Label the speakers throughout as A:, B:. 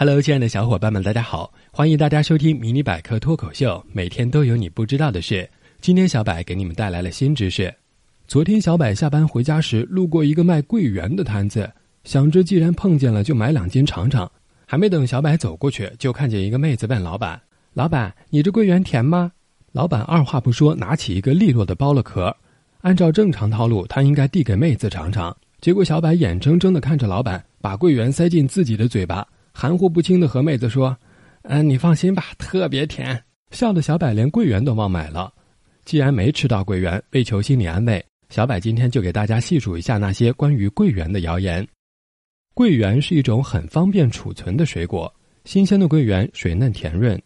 A: Hello，亲爱的小伙伴们，大家好！欢迎大家收听《迷你百科脱口秀》，每天都有你不知道的事。今天小柏给你们带来了新知识。昨天小柏下班回家时，路过一个卖桂圆的摊子，想着既然碰见了，就买两斤尝尝。还没等小柏走过去，就看见一个妹子问老板：“老板，你这桂圆甜吗？”老板二话不说，拿起一个利落的剥了壳。按照正常套路，他应该递给妹子尝尝。结果小柏眼睁睁地看着老板把桂圆塞进自己的嘴巴。含糊不清的和妹子说：“嗯，你放心吧，特别甜。”笑得小柏连桂圆都忘买了。既然没吃到桂圆，为求心理安慰，小柏今天就给大家细数一下那些关于桂圆的谣言。桂圆是一种很方便储存的水果，新鲜的桂圆水嫩甜润，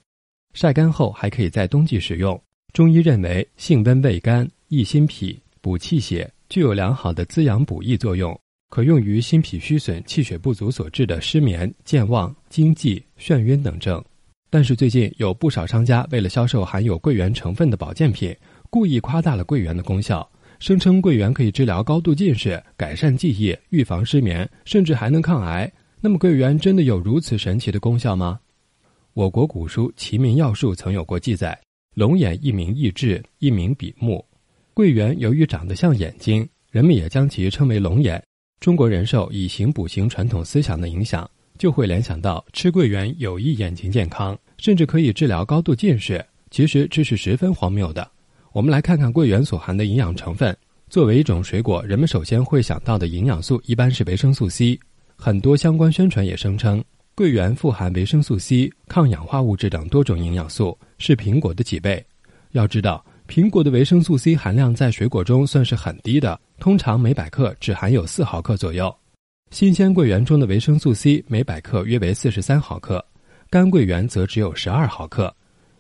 A: 晒干后还可以在冬季食用。中医认为，性温味甘，益心脾，补气血，具有良好的滋养补益作用。可用于心脾虚损、气血不足所致的失眠、健忘、惊悸、眩晕等症。但是最近有不少商家为了销售含有桂圆成分的保健品，故意夸大了桂圆的功效，声称桂圆可以治疗高度近视、改善记忆、预防失眠，甚至还能抗癌。那么桂圆真的有如此神奇的功效吗？我国古书《齐民要术》曾有过记载：龙眼一名益智，一名比目。桂圆由于长得像眼睛，人们也将其称为龙眼。中国人受以形补形传统思想的影响，就会联想到吃桂圆有益眼睛健康，甚至可以治疗高度近视。其实这是十分荒谬的。我们来看看桂圆所含的营养成分。作为一种水果，人们首先会想到的营养素一般是维生素 C。很多相关宣传也声称，桂圆富含维生素 C、抗氧化物质等多种营养素，是苹果的几倍。要知道。苹果的维生素 C 含量在水果中算是很低的，通常每百克只含有四毫克左右。新鲜桂圆中的维生素 C 每百克约为四十三毫克，干桂圆则只有十二毫克。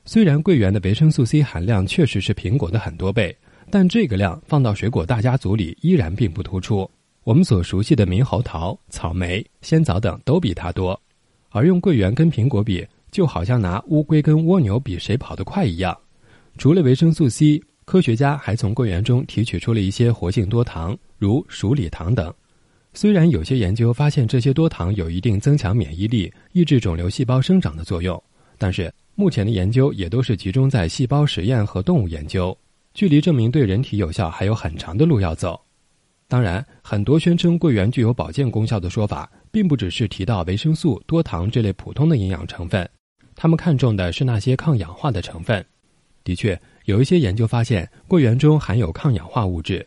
A: 虽然桂圆的维生素 C 含量确实是苹果的很多倍，但这个量放到水果大家族里依然并不突出。我们所熟悉的猕猴桃、草莓、鲜枣等都比它多，而用桂圆跟苹果比，就好像拿乌龟跟蜗牛比谁跑得快一样。除了维生素 C，科学家还从桂圆中提取出了一些活性多糖，如鼠李糖等。虽然有些研究发现这些多糖有一定增强免疫力、抑制肿瘤细胞生长的作用，但是目前的研究也都是集中在细胞实验和动物研究，距离证明对人体有效还有很长的路要走。当然，很多宣称桂圆具有保健功效的说法，并不只是提到维生素、多糖这类普通的营养成分，他们看重的是那些抗氧化的成分。的确，有一些研究发现，桂圆中含有抗氧化物质，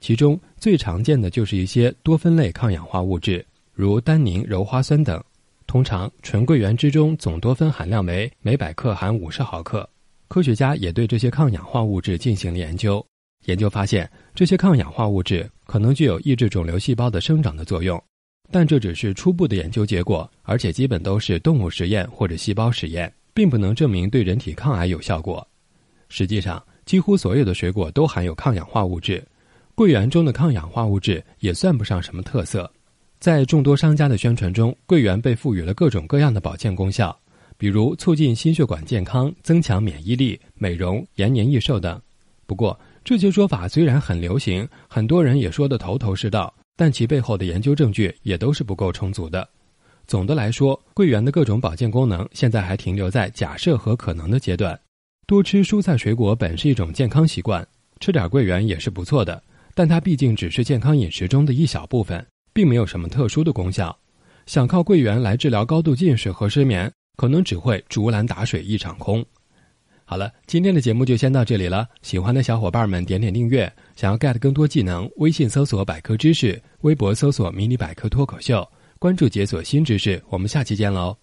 A: 其中最常见的就是一些多酚类抗氧化物质，如单宁鞣花酸等。通常，纯桂圆之中总多酚含量为每百克含五十毫克。科学家也对这些抗氧化物质进行了研究，研究发现，这些抗氧化物质可能具有抑制肿瘤细胞的生长的作用，但这只是初步的研究结果，而且基本都是动物实验或者细胞实验，并不能证明对人体抗癌有效果。实际上，几乎所有的水果都含有抗氧化物质，桂圆中的抗氧化物质也算不上什么特色。在众多商家的宣传中，桂圆被赋予了各种各样的保健功效，比如促进心血管健康、增强免疫力、美容、延年益寿等。不过，这些说法虽然很流行，很多人也说得头头是道，但其背后的研究证据也都是不够充足的。总的来说，桂圆的各种保健功能现在还停留在假设和可能的阶段。多吃蔬菜水果本是一种健康习惯，吃点桂圆也是不错的，但它毕竟只是健康饮食中的一小部分，并没有什么特殊的功效。想靠桂圆来治疗高度近视和失眠，可能只会竹篮打水一场空。好了，今天的节目就先到这里了。喜欢的小伙伴们点点订阅，想要 get 更多技能，微信搜索百科知识，微博搜索迷你百科脱口秀，关注解锁新知识。我们下期见喽！